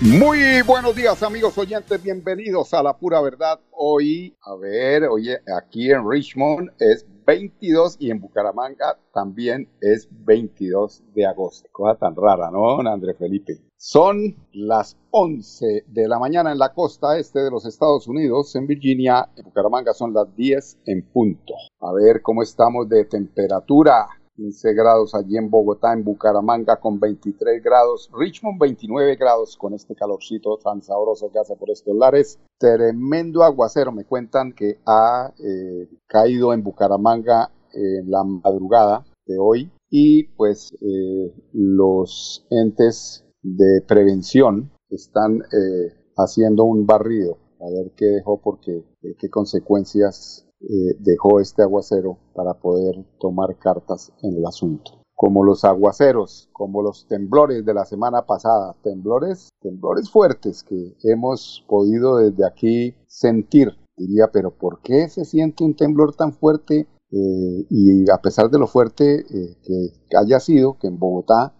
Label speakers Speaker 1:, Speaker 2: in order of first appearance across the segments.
Speaker 1: Muy buenos días amigos oyentes, bienvenidos a La Pura Verdad. Hoy, a ver, oye, aquí en Richmond es 22 y en Bucaramanga también es 22 de agosto. Cosa tan rara, ¿no, André Felipe? Son las 11 de la mañana en la costa este de los Estados Unidos, en Virginia, en Bucaramanga son las 10 en punto. A ver cómo estamos de temperatura. 15 grados allí en Bogotá, en Bucaramanga con 23 grados, Richmond 29 grados con este calorcito tan sabroso que hace por estos lares. Tremendo aguacero, me cuentan que ha eh, caído en Bucaramanga en la madrugada de hoy y pues eh, los entes de prevención están eh, haciendo un barrido a ver qué dejó porque qué consecuencias eh, dejó este aguacero para poder tomar cartas en el asunto. Como los aguaceros, como los temblores de la semana pasada, temblores, temblores fuertes que hemos podido desde aquí sentir. Diría, pero ¿por qué se siente un temblor tan fuerte? Eh, y a pesar de lo fuerte eh, que haya sido, que en Bogotá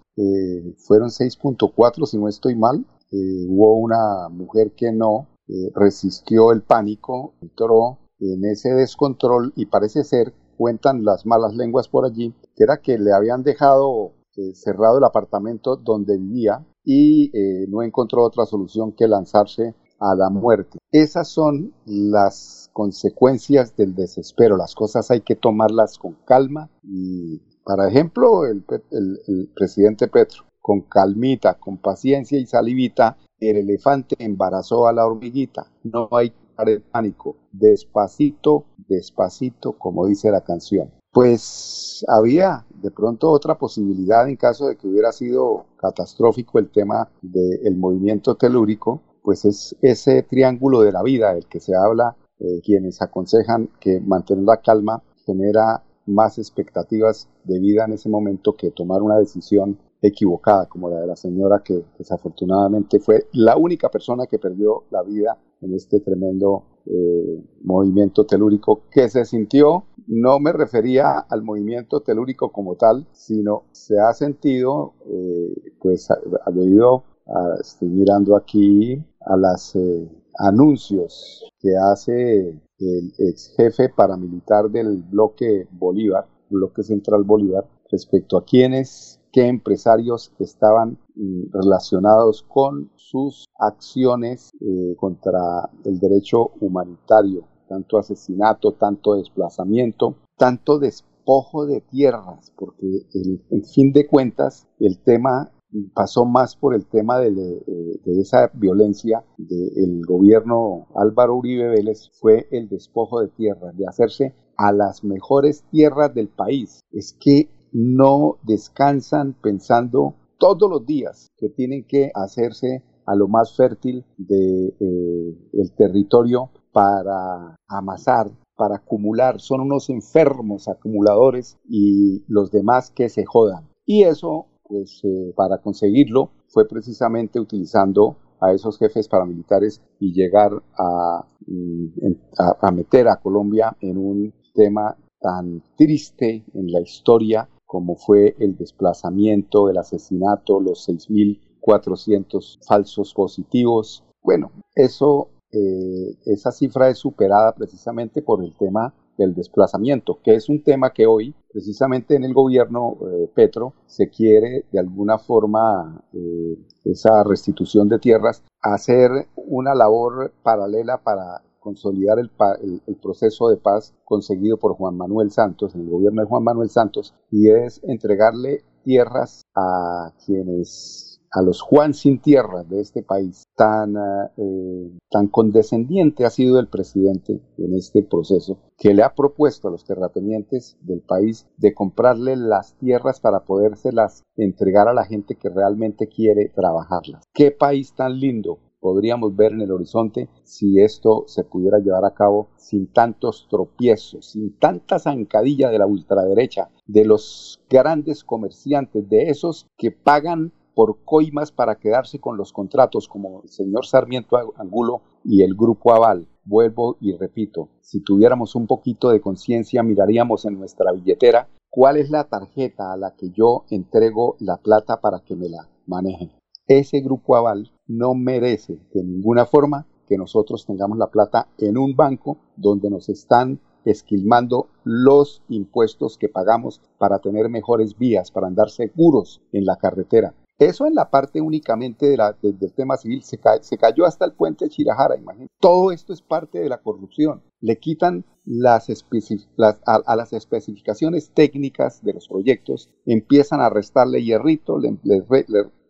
Speaker 1: fueron 6.4 si no estoy mal, hubo una mujer que no resistió el pánico, entró en ese descontrol y parece ser, cuentan las malas lenguas por allí, que era que le habían dejado eh, cerrado el apartamento donde vivía y eh, no encontró otra solución que lanzarse a la muerte. Esas son las consecuencias del desespero. Las cosas hay que tomarlas con calma y, para ejemplo, el, presidente Petro, con calmita, con paciencia y salivita, el elefante embarazó a la hormiguita. No hay el pánico, despacito, despacito, como dice la canción. Pues había de pronto otra posibilidad en caso de que hubiera sido catastrófico el tema del movimiento telúrico, pues es ese triángulo de la vida del que se habla, eh, quienes aconsejan que mantener la calma genera más expectativas de vida en ese momento que tomar una decisión equivocada, como la de la señora que desafortunadamente fue la única persona que perdió la vida en este tremendo eh, movimiento telúrico que se sintió, no me refería al movimiento telúrico como tal, sino se ha sentido, eh, pues debido a, estoy mirando aquí a los eh, anuncios que hace el ex jefe paramilitar del bloque Bolívar, bloque central Bolívar, respecto a quienes qué empresarios estaban mm, relacionados con sus acciones eh, contra el derecho humanitario, tanto asesinato, tanto desplazamiento, tanto despojo de tierras, porque en fin de cuentas el tema pasó más por el tema de, de esa violencia del gobierno Álvaro Uribe Vélez, fue el despojo de tierras, de hacerse a las mejores tierras del país. Es que no descansan pensando todos los días que tienen que hacerse a lo más fértil del de, eh, territorio para amasar, para acumular. Son unos enfermos acumuladores y los demás que se jodan. Y eso, pues eh, para conseguirlo, fue precisamente utilizando a esos jefes paramilitares y llegar a, mm, a meter a Colombia en un tema tan triste en la historia como fue el desplazamiento, el asesinato, los 6.400 falsos positivos. Bueno, eso, eh, esa cifra es superada precisamente por el tema del desplazamiento, que es un tema que hoy, precisamente en el gobierno eh, Petro, se quiere de alguna forma eh, esa restitución de tierras, hacer una labor paralela para consolidar el, proceso de paz conseguido por Juan Manuel Santos, en el gobierno de Juan Manuel Santos, y es entregarle tierras a quienes a los Juan sin tierras de este país, tan, eh, tan condescendiente ha sido el presidente en este proceso, que le ha propuesto a los terratenientes del país de comprarle las tierras para podérselas entregar a la gente que realmente quiere trabajarlas. Qué país tan lindo, podríamos ver en el horizonte si esto se pudiera llevar a cabo sin tantos tropiezos, sin tanta zancadilla de la ultraderecha, de los grandes comerciantes, de esos que pagan por coimas para quedarse con los contratos, como el señor Sarmiento Angulo y el Grupo Aval. Vuelvo y repito, si tuviéramos un poquito de conciencia, miraríamos en nuestra billetera cuál es la tarjeta a la que yo entrego la plata para que me la manejen. Ese Grupo Aval no merece de ninguna forma que nosotros tengamos la plata en un banco donde nos están esquilmando los impuestos que pagamos para tener mejores vías, para andar seguros en la carretera. Eso en la parte únicamente de la, del tema civil se, cayó hasta el puente de Chirajara, imagínense. Todo esto es parte de la corrupción. Le quitan las, a, las especificaciones técnicas de los proyectos, empiezan a restarle hierrito, le,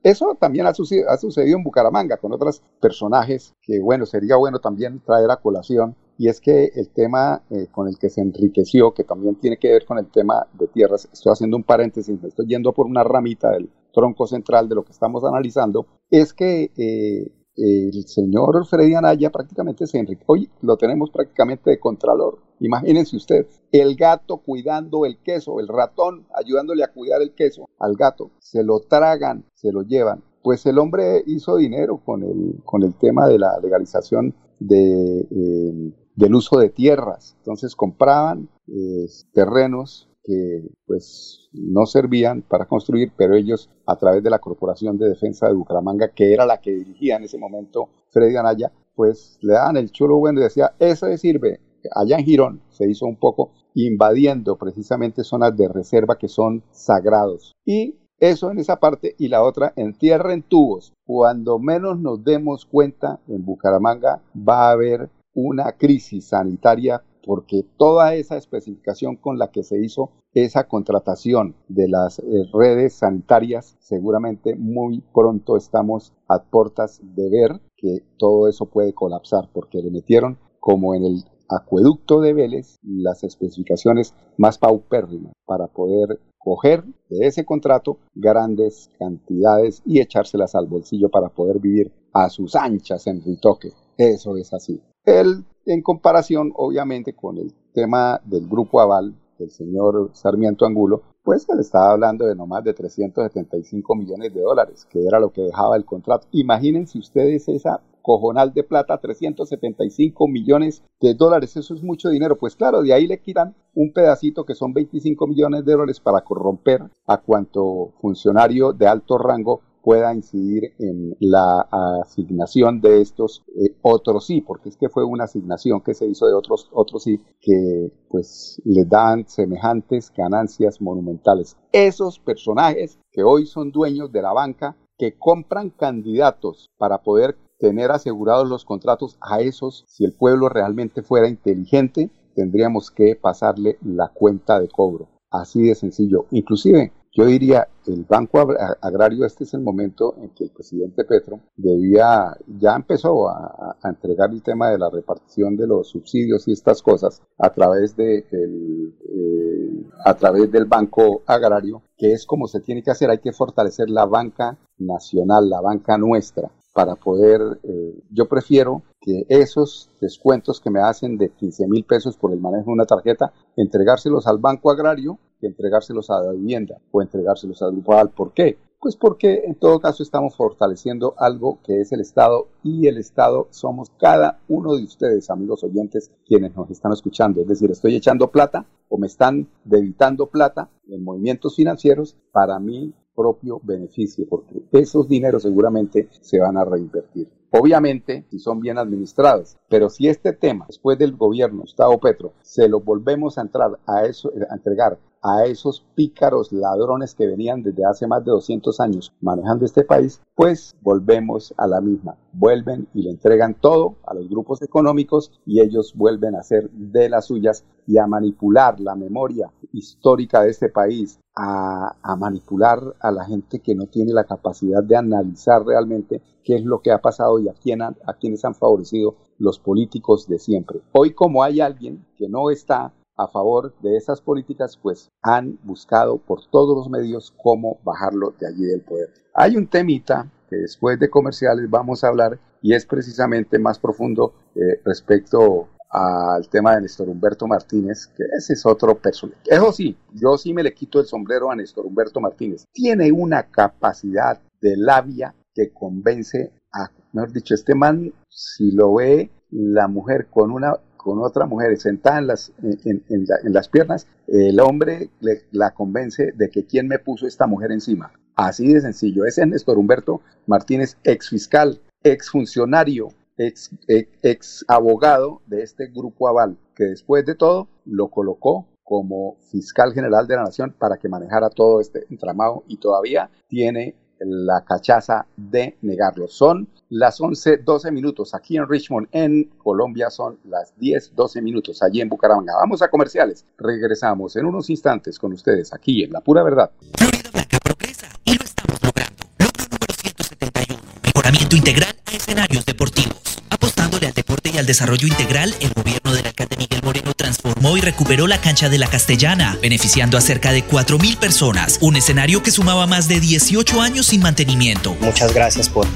Speaker 1: eso también ha sucedido, ha sucedido, en Bucaramanga con otros personajes que, bueno, sería bueno también traer a colación. Y es que el tema eh, con el que se enriqueció, que también tiene que ver con el tema de tierras, estoy haciendo un paréntesis, estoy yendo por una ramita del tronco central de lo que estamos analizando, es que eh, el señor Freddy Anaya prácticamente se enriqueció. Hoy lo tenemos prácticamente de contralor. Imagínense usted, el gato cuidando el queso, el ratón ayudándole a cuidar el queso al gato. Se lo tragan, se lo llevan. Pues el hombre hizo dinero con el, con el tema de la legalización de, eh, del uso de tierras. Entonces compraban eh, terrenos que pues no servían para construir, pero ellos a través de la Corporación de Defensa de Bucaramanga, que era la que dirigía en ese momento Freddy Anaya, pues le daban el chulo bueno y decía, eso sirve. Allá en Girón se hizo un poco invadiendo precisamente zonas de reserva que son sagrados. Y eso en esa parte y la otra en tierra en tubos. Cuando menos nos demos cuenta, en Bucaramanga va a haber una crisis sanitaria porque toda esa especificación con la que se hizo esa contratación de las eh, redes sanitarias, seguramente muy pronto estamos a puertas de ver que todo eso puede colapsar, porque le metieron como en el acueducto de Vélez las especificaciones más paupérrimas para poder coger de ese contrato grandes cantidades y echárselas al bolsillo para poder vivir a sus anchas en Ritoque. Eso es así. El en comparación obviamente con el tema del grupo Aval del señor Sarmiento Angulo, pues él estaba hablando de no más de 375 millones de dólares, que era lo que dejaba el contrato. Imagínense ustedes esa cojonal de plata, 375 millones de dólares, eso es mucho dinero. Pues claro, de ahí le quitan un pedacito que son 25 millones de dólares para corromper a cuanto funcionario de alto rango pueda incidir en la asignación de estos eh, otros sí, porque es que fue una asignación que se hizo de otros otros sí que pues le dan semejantes ganancias monumentales. Esos personajes que hoy son dueños de la banca, que compran candidatos para poder tener asegurados los contratos a esos, si el pueblo realmente fuera inteligente, tendríamos que pasarle la cuenta de cobro. Así de sencillo. Inclusive yo diría, el Banco Agrario, este es el momento en que el presidente Petro debía, ya empezó a, entregar el tema de la repartición de los subsidios y estas cosas a través, de eh, a través del Banco Agrario, que es como se tiene que hacer, hay que fortalecer la banca nacional, la banca nuestra, para poder, eh, yo prefiero que esos descuentos que me hacen de 15 mil pesos por el manejo de una tarjeta, entregárselos al Banco Agrario entregárselos a la vivienda o entregárselos al grupo ¿Por qué? Pues porque en todo caso estamos fortaleciendo algo que es el Estado y el Estado somos cada uno de ustedes, amigos oyentes, quienes nos están escuchando. Es decir, estoy echando plata o me están debitando plata en movimientos financieros para mi propio beneficio, porque esos dineros seguramente se van a reinvertir. Obviamente, si son bien administrados, pero si este tema, después del gobierno Gustavo Petro, se lo volvemos a entrar a eso, a entregar a esos pícaros ladrones que venían desde hace más de 200 años manejando este país, pues volvemos a la misma. Vuelven y le entregan todo a los grupos económicos y ellos vuelven a hacer de las suyas y a manipular la memoria histórica de este país, a, manipular a la gente que no tiene la capacidad de analizar realmente qué es lo que ha pasado y a, quién a quienes han favorecido los políticos de siempre. Hoy como hay alguien que no está a favor de esas políticas, pues han buscado por todos los medios cómo bajarlo de allí del poder. Hay un temita que después de comerciales vamos a hablar y es precisamente más profundo eh, respecto al tema de Néstor Humberto Martínez, que ese es otro personaje. Eso sí, yo sí me le quito el sombrero a Néstor Humberto Martínez. Tiene una capacidad de labia que convence a, mejor dicho, este man, si lo ve la mujer con una con otra mujer sentada en las, en, las piernas, el hombre le, la convence de que quién me puso esta mujer encima. Así de sencillo. Ese es Néstor Humberto Martínez, ex fiscal, ex funcionario, ex, ex abogado de este grupo Aval, que después de todo lo colocó como fiscal general de la nación para que manejara todo este entramado y todavía tiene la cachaza de negarlo. Son las 11, 12 minutos aquí en Richmond, en Colombia son las 10, 12 minutos allí en Bucaramanga. Vamos a comerciales. Regresamos en unos instantes con ustedes aquí en La Pura Verdad.
Speaker 2: Florida Blanca progresa y lo estamos logrando. Logro número 171. Mejoramiento integral a escenarios deportivos. Apostándole al deporte y al desarrollo integral, el gobierno del alcalde Miguel Moreno transformó y recuperó la cancha de la Castellana, beneficiando a cerca de 4.000 personas. Un escenario que sumaba más de 18 años sin mantenimiento.
Speaker 3: Muchas gracias por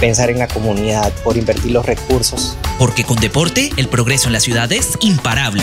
Speaker 3: pensar en la comunidad, por invertir los recursos.
Speaker 2: Porque con deporte, el progreso en la ciudad es imparable.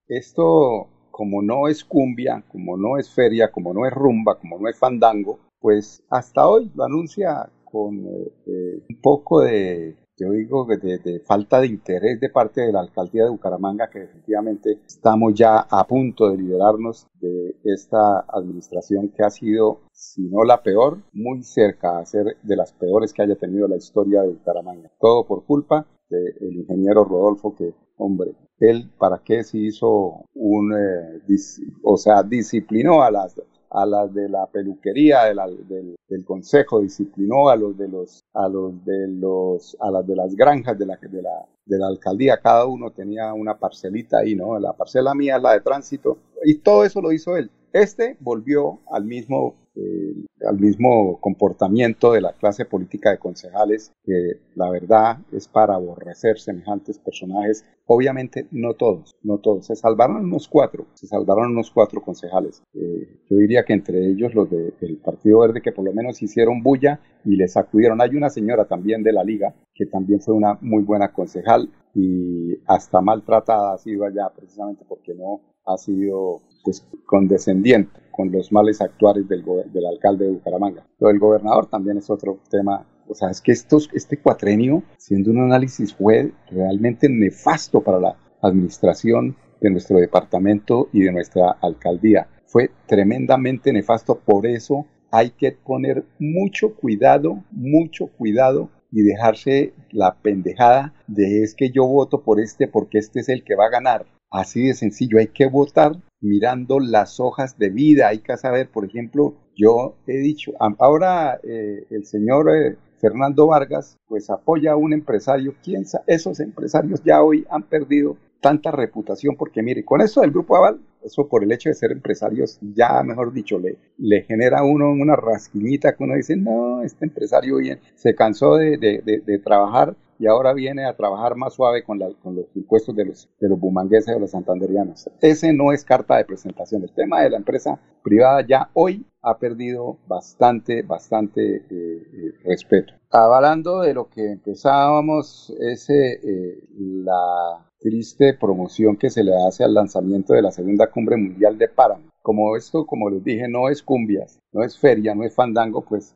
Speaker 1: esto como no es cumbia, como no es feria, como no es rumba, como no es fandango, pues hasta hoy lo anuncia con eh, eh, un poco de, yo digo, de, falta de interés de parte de la alcaldía de Bucaramanga, que definitivamente estamos ya a punto de liberarnos de esta administración que ha sido, si no la peor, muy cerca a ser de las peores que haya tenido la historia de Bucaramanga. Todo por culpa del ingeniero Rodolfo, que, hombre, él para qué se hizo un, eh, o sea, disciplinó a las a las de la peluquería del, del, consejo, disciplinó a los de los, a los de los, a las de las granjas de la, de la, de la alcaldía, cada uno tenía una parcelita ahí, ¿no? La parcela mía es la de tránsito, y todo eso lo hizo él. Este volvió al mismo, eh, al mismo comportamiento de la clase política de concejales, que la verdad es para aborrecer semejantes personajes. Obviamente no todos, no todos. Se salvaron unos cuatro, se salvaron unos cuatro concejales. Eh, yo diría que entre ellos los del Partido Verde que por lo menos hicieron bulla y les acudieron. Hay una señora también de la liga que también fue una muy buena concejal y hasta maltratada ha sido allá precisamente porque no ha sido pues condescendiente con los males actuales del, del alcalde de Bucaramanga. Lo del gobernador también es otro tema. O sea, es que estos, este cuatrenio, siendo un análisis, fue realmente nefasto para la administración de nuestro departamento y de nuestra alcaldía. Fue tremendamente nefasto, por eso hay que poner mucho cuidado, mucho cuidado y dejarse la pendejada de es que yo voto por este porque este es el que va a ganar. Así de sencillo, hay que votar mirando las hojas de vida. Hay que saber, por ejemplo, yo he dicho, ahora eh, el señor eh, Fernando Vargas, pues apoya a un empresario. ¿Quién? Esos empresarios ya hoy han perdido tanta reputación porque mire, con esto del Grupo Aval, Eso por el hecho de ser empresarios, ya mejor dicho, le, genera a uno una rasquinita que uno dice, no, este empresario bien, se cansó de trabajar y ahora viene a trabajar más suave con, los impuestos de los, de los bumangueses o los santanderianos. Ese no es carta de presentación. El tema de la empresa privada ya hoy ha perdido bastante, bastante eh, eh, respeto. Hablando de lo que empezábamos, es eh, la triste promoción que se le hace al lanzamiento de la segunda cumbre mundial de Páramo. Como esto, como les dije, no es cumbias, no es feria, no es fandango, pues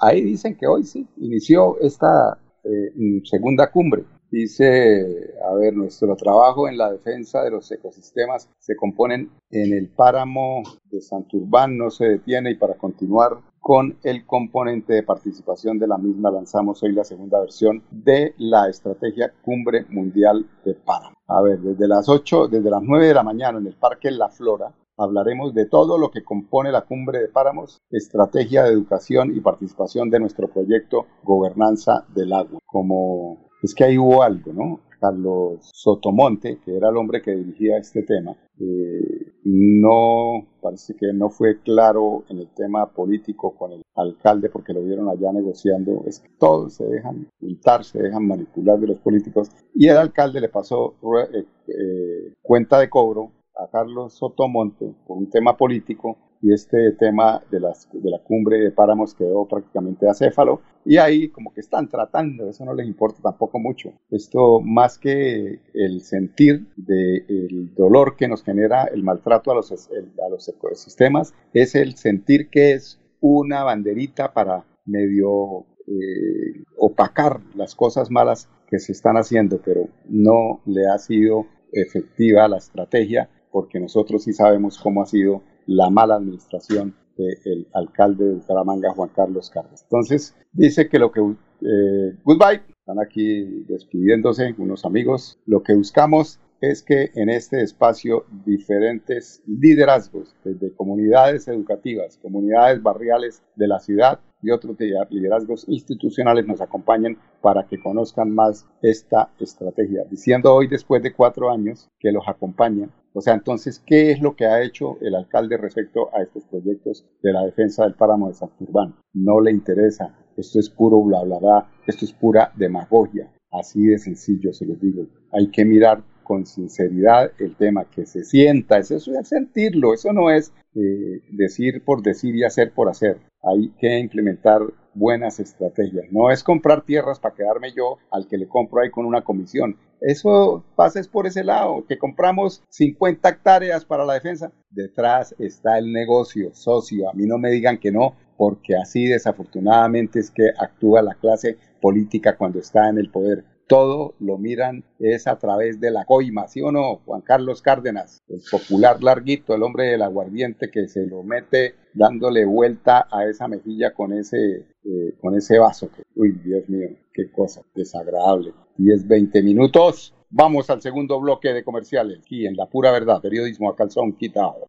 Speaker 1: ahí dicen que hoy sí inició esta eh, segunda cumbre. Dice, a ver, nuestro trabajo en la defensa de los ecosistemas se componen en el páramo de Santurbán, no se detiene y para continuar con el componente de participación de la misma lanzamos hoy la segunda versión de la estrategia Cumbre Mundial de Páramo. A ver, desde las 8, desde las 9 de la mañana en el Parque La Flora, hablaremos de todo lo que compone la cumbre de páramos, estrategia de educación y participación de nuestro proyecto Gobernanza del Agua. Como es que ahí hubo algo, ¿no? Carlos Sotomonte, que era el hombre que dirigía este tema, eh, no parece que no fue claro en el tema político con el alcalde porque lo vieron allá negociando. Es que todos se dejan pintar, se dejan manipular de los políticos y el alcalde le pasó eh, eh, cuenta de cobro a Carlos Sotomonte por un tema político y este tema de, las, de la cumbre de páramos quedó prácticamente acéfalo y ahí como que están tratando, eso no les importa tampoco mucho. Esto más que el sentir del dolor que nos genera el maltrato a los, a los ecosistemas, es el sentir que es una banderita para medio eh, opacar las cosas malas que se están haciendo, pero no le ha sido efectiva la estrategia porque nosotros sí sabemos cómo ha sido la mala administración del alcalde de Bucaramanga, Juan Carlos Cárdenas. Entonces, dice que lo que... Eh, goodbye, están aquí despidiéndose unos amigos. Lo que buscamos es que en este espacio diferentes liderazgos, desde comunidades educativas, comunidades barriales de la ciudad, y otros liderazgos institucionales nos acompañen para que conozcan más esta estrategia. Diciendo hoy, después de cuatro años, que los acompañan. O sea, entonces, ¿qué es lo que ha hecho el alcalde respecto a estos proyectos de la defensa del páramo de Santurbán? No le interesa. Esto es puro bla, bla, bla. Esto es pura demagogia. Así de sencillo se lo digo. Hay que mirar con sinceridad el tema, que se sienta, eso es sentirlo, eso no es eh, decir por decir y hacer por hacer. Hay que implementar buenas estrategias. No es comprar tierras para quedarme yo al que le compro ahí con una comisión. Eso pasa es por ese lado, que compramos 50 hectáreas para la defensa. Detrás está el negocio, socio. A mí no me digan que no, porque así desafortunadamente es que actúa la clase política cuando está en el poder todo lo miran es a través de la coima, ¿sí o no? Juan Carlos Cárdenas, el popular larguito, el hombre del aguardiente que se lo mete dándole vuelta a esa mejilla con ese, eh, con ese vaso. Que, uy, Dios mío, qué cosa desagradable. 10, 20 minutos. Vamos al segundo bloque de comerciales, aquí en La Pura Verdad, periodismo a calzón quitado.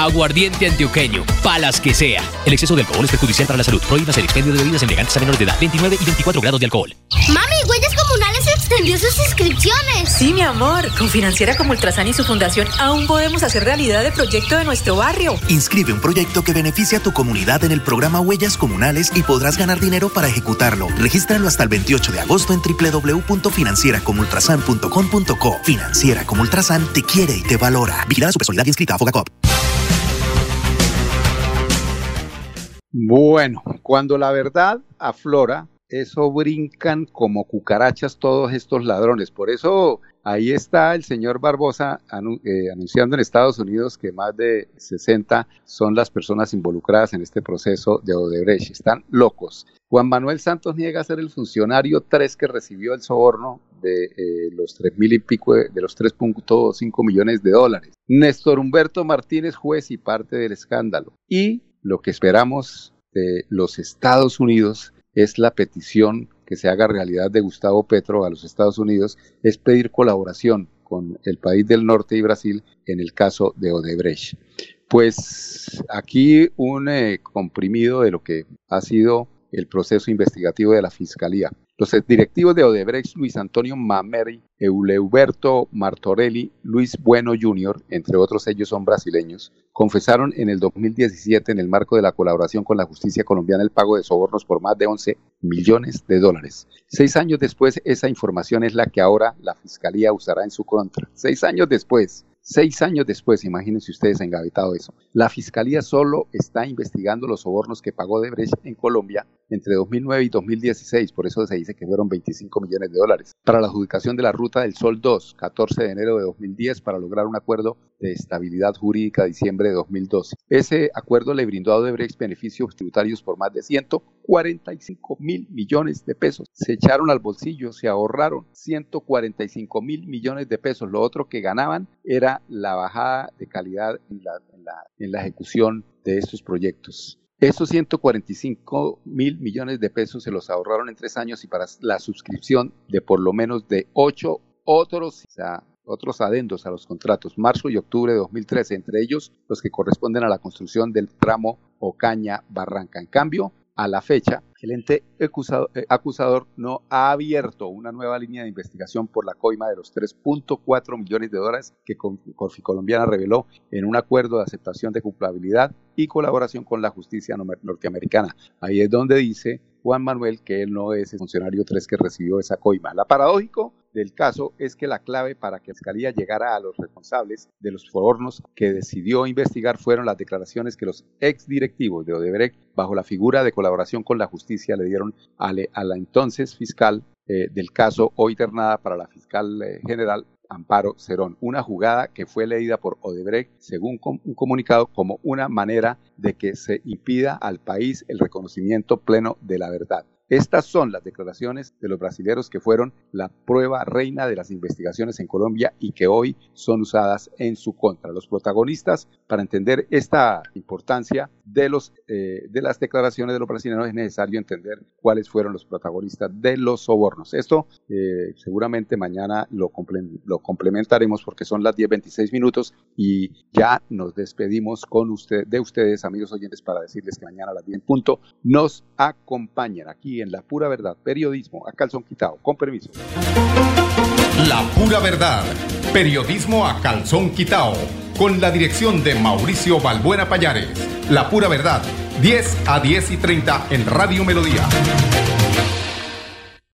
Speaker 4: Aguardiente antioqueño, palas que sea. El exceso de alcohol es perjudicial para la salud. Prohíbas el expendio de bebidas elegantes a menores de edad, 29 y 24 grados de alcohol.
Speaker 5: Mami, Huellas Comunales extendió sus inscripciones.
Speaker 6: Sí, mi amor. Con Financiera como Ultrasan y su fundación aún podemos hacer realidad el proyecto de nuestro barrio.
Speaker 7: Inscribe un proyecto que beneficie a tu comunidad en el programa Huellas Comunales y podrás ganar dinero para ejecutarlo. Regístralo hasta el 28 de agosto en www.financieracomultrasan.com.co. Financiera como Ultrasan te quiere y te valora. Vigilada su personalidad inscrita a Fogacop.
Speaker 1: Bueno, cuando la verdad aflora, eso brincan como cucarachas todos estos ladrones. Por eso ahí está el señor Barbosa eh, anunciando en Estados Unidos que más de 60 son las personas involucradas en este proceso de Odebrecht. Están locos. Juan Manuel Santos niega ser el funcionario 3 que recibió el soborno de eh, los 3 mil y pico de, de los 3.5 millones de dólares. Néstor Humberto Martínez, juez y parte del escándalo. Y lo que esperamos de los Estados Unidos es la petición que se haga realidad de Gustavo Petro a los Estados Unidos, es pedir colaboración con el país del norte y Brasil en el caso de Odebrecht. Pues aquí un eh, comprimido de lo que ha sido el proceso investigativo de la Fiscalía. Los directivos de Odebrecht, Luis Antonio Mameri, Euleuberto Martorelli, Luis Bueno Jr., entre otros ellos son brasileños, confesaron en el 2017 en el marco de la colaboración con la justicia colombiana el pago de sobornos por más de 11 millones de dólares. Seis años después, esa información es la que ahora la Fiscalía usará en su contra. Seis años después, Seis años después, imagínense ustedes engavetado eso, la Fiscalía solo está investigando los sobornos que pagó Debrecht en Colombia entre 2009 y 2016, por eso se dice que fueron 25 millones de dólares, para la adjudicación de la Ruta del Sol 2, 14 de enero de 2010, para lograr un acuerdo de estabilidad jurídica diciembre de 2012. Ese acuerdo le brindó a Odebrecht beneficios tributarios por más de 145 mil millones de pesos. Se echaron al bolsillo, se ahorraron 145 mil millones de pesos. Lo otro que ganaban era la bajada de calidad en la, ejecución de estos proyectos. Esos 145 mil millones de pesos se los ahorraron en tres años y para la suscripción de por lo menos de ocho otros, otros adendos a los contratos, marzo y octubre de 2013, entre ellos los que corresponden a la construcción del tramo Ocaña-Barranca. En cambio, a la fecha, el ente eh, acusador no ha abierto una nueva línea de investigación por la coima de los 3.4 millones de dólares que Colombiana reveló en un acuerdo de aceptación de culpabilidad y colaboración con la justicia norteamericana. Ahí es donde dice Juan Manuel que él no es el funcionario 3 que recibió esa coima. La paradójico del caso es que la clave para que la llegara a los responsables de los fornos que decidió investigar fueron las declaraciones que los ex directivos de Odebrecht, bajo la figura de colaboración con la justicia, le dieron a, la entonces fiscal eh, del caso, hoy ternada para la fiscal eh, general Amparo Cerón, una jugada que fue leída por Odebrecht, según un comunicado, como una manera de que se impida al país el reconocimiento pleno de la verdad. Estas son las declaraciones de los brasileños que fueron la prueba reina de las investigaciones en Colombia y que hoy son usadas en su contra. Los protagonistas, para entender esta importancia de, los, eh, de las declaraciones de los brasileños, es necesario entender cuáles fueron los protagonistas de los sobornos. Esto eh, seguramente mañana lo, lo complementaremos porque son las 10.26 minutos y ya nos despedimos con usted, de ustedes, amigos oyentes, para decirles que mañana a las 10 punto nos acompañan aquí en La Pura Verdad, periodismo a calzón quitado. Con permiso.
Speaker 8: La Pura Verdad, periodismo a calzón quitado. Con la dirección de Mauricio Balbuena Payares. La Pura Verdad, 10 a 10 y 30 en Radio Melodía.